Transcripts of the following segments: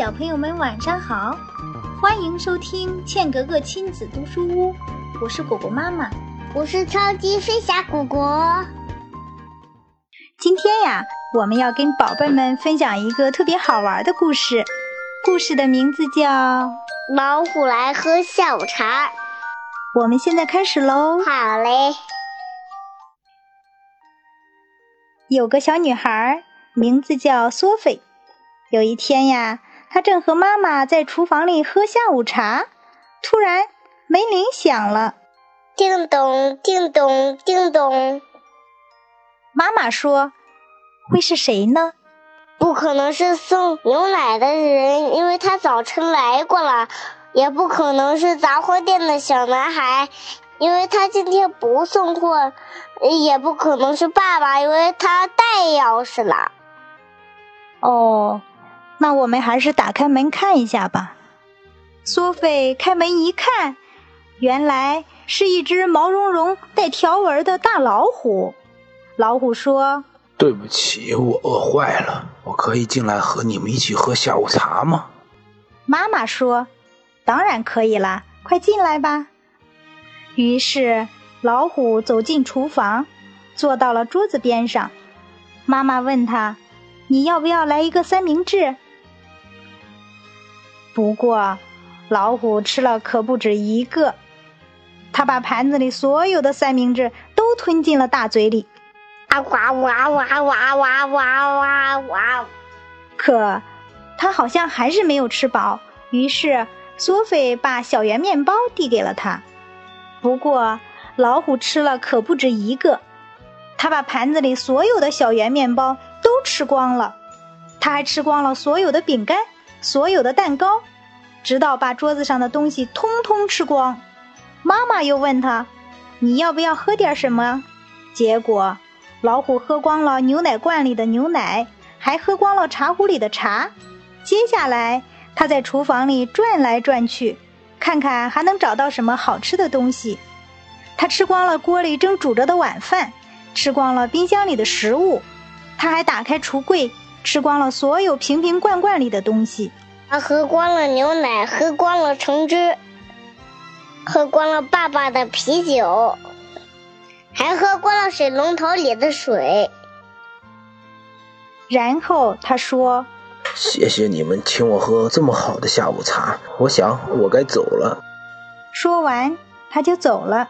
小朋友们晚上好，欢迎收听茜格格亲子读书屋，我是果果妈妈，我是超级飞侠果果。今天呀，我们要跟宝贝们分享一个特别好玩的故事，故事的名字叫《老虎来喝下午茶》。我们现在开始喽。好嘞。有个小女孩，名字叫索菲。有一天呀，她正和妈妈在厨房里喝下午茶，突然门铃响了，叮咚，叮咚，叮咚。妈妈说：“会是谁呢？不可能是送牛奶的人，因为他早晨来过了；也不可能是杂货店的小男孩，因为他今天不送货；也不可能是爸爸，因为他带钥匙了。”哦。那我们还是打开门看一下吧。苏菲开门一看，原来是一只毛茸茸、带条纹的大老虎。老虎说：“对不起，我饿坏了，我可以进来和你们一起喝下午茶吗？”妈妈说：“当然可以啦，快进来吧。”于是老虎走进厨房，坐到了桌子边上。妈妈问他：“你要不要来一个三明治？”不过，老虎吃了可不止一个，它把盘子里所有的三明治都吞进了大嘴里，啊哇哇哇哇哇哇哇哇！可，它好像还是没有吃饱。于是，索菲把小圆面包递给了他。不过，老虎吃了可不止一个，它把盘子里所有的小圆面包都吃光了，它还吃光了所有的饼干。所有的蛋糕，直到把桌子上的东西通通吃光。妈妈又问他：“你要不要喝点什么？”结果，老虎喝光了牛奶罐里的牛奶，还喝光了茶壶里的茶。接下来，他在厨房里转来转去，看看还能找到什么好吃的东西。他吃光了锅里正煮着的晚饭，吃光了冰箱里的食物，他还打开橱柜。吃光了所有瓶瓶罐罐里的东西，他喝光了牛奶，喝光了橙汁，喝光了爸爸的啤酒，还喝光了水龙头里的水。然后他说：“谢谢你们请我喝这么好的下午茶，我想我该走了。”说完，他就走了。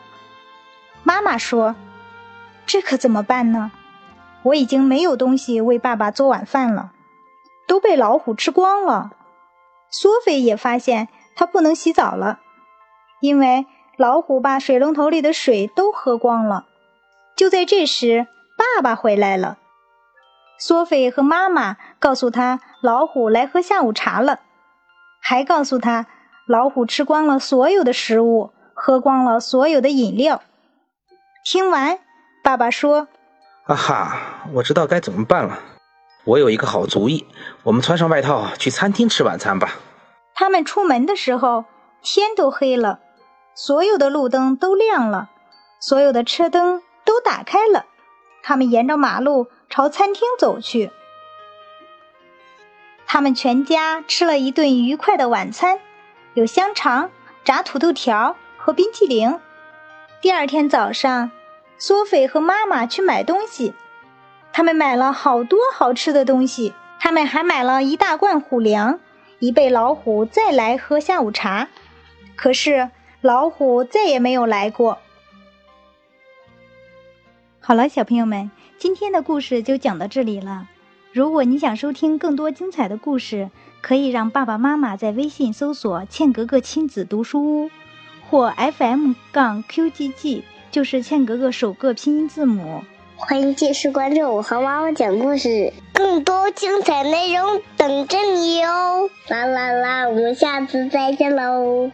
妈妈说：“这可怎么办呢？”我已经没有东西为爸爸做晚饭了，都被老虎吃光了。索菲也发现他不能洗澡了，因为老虎把水龙头里的水都喝光了。就在这时，爸爸回来了。索菲和妈妈告诉他，老虎来喝下午茶了，还告诉他，老虎吃光了所有的食物，喝光了所有的饮料。听完，爸爸说。哈哈，我知道该怎么办了。我有一个好主意，我们穿上外套去餐厅吃晚餐吧。他们出门的时候，天都黑了，所有的路灯都亮了，所有的车灯都打开了。他们沿着马路朝餐厅走去。他们全家吃了一顿愉快的晚餐，有香肠、炸土豆条和冰淇淋。第二天早上。苏菲和妈妈去买东西，他们买了好多好吃的东西。他们还买了一大罐虎粮，以备老虎再来喝下午茶。可是老虎再也没有来过。好了，小朋友们，今天的故事就讲到这里了。如果你想收听更多精彩的故事，可以让爸爸妈妈在微信搜索“茜格格亲子读书屋”或 FM 杠 QGG。就是茜格格首个拼音字母。欢迎继续关注我和妈妈讲故事，更多精彩内容等着你哟！啦啦啦，我们下次再见喽。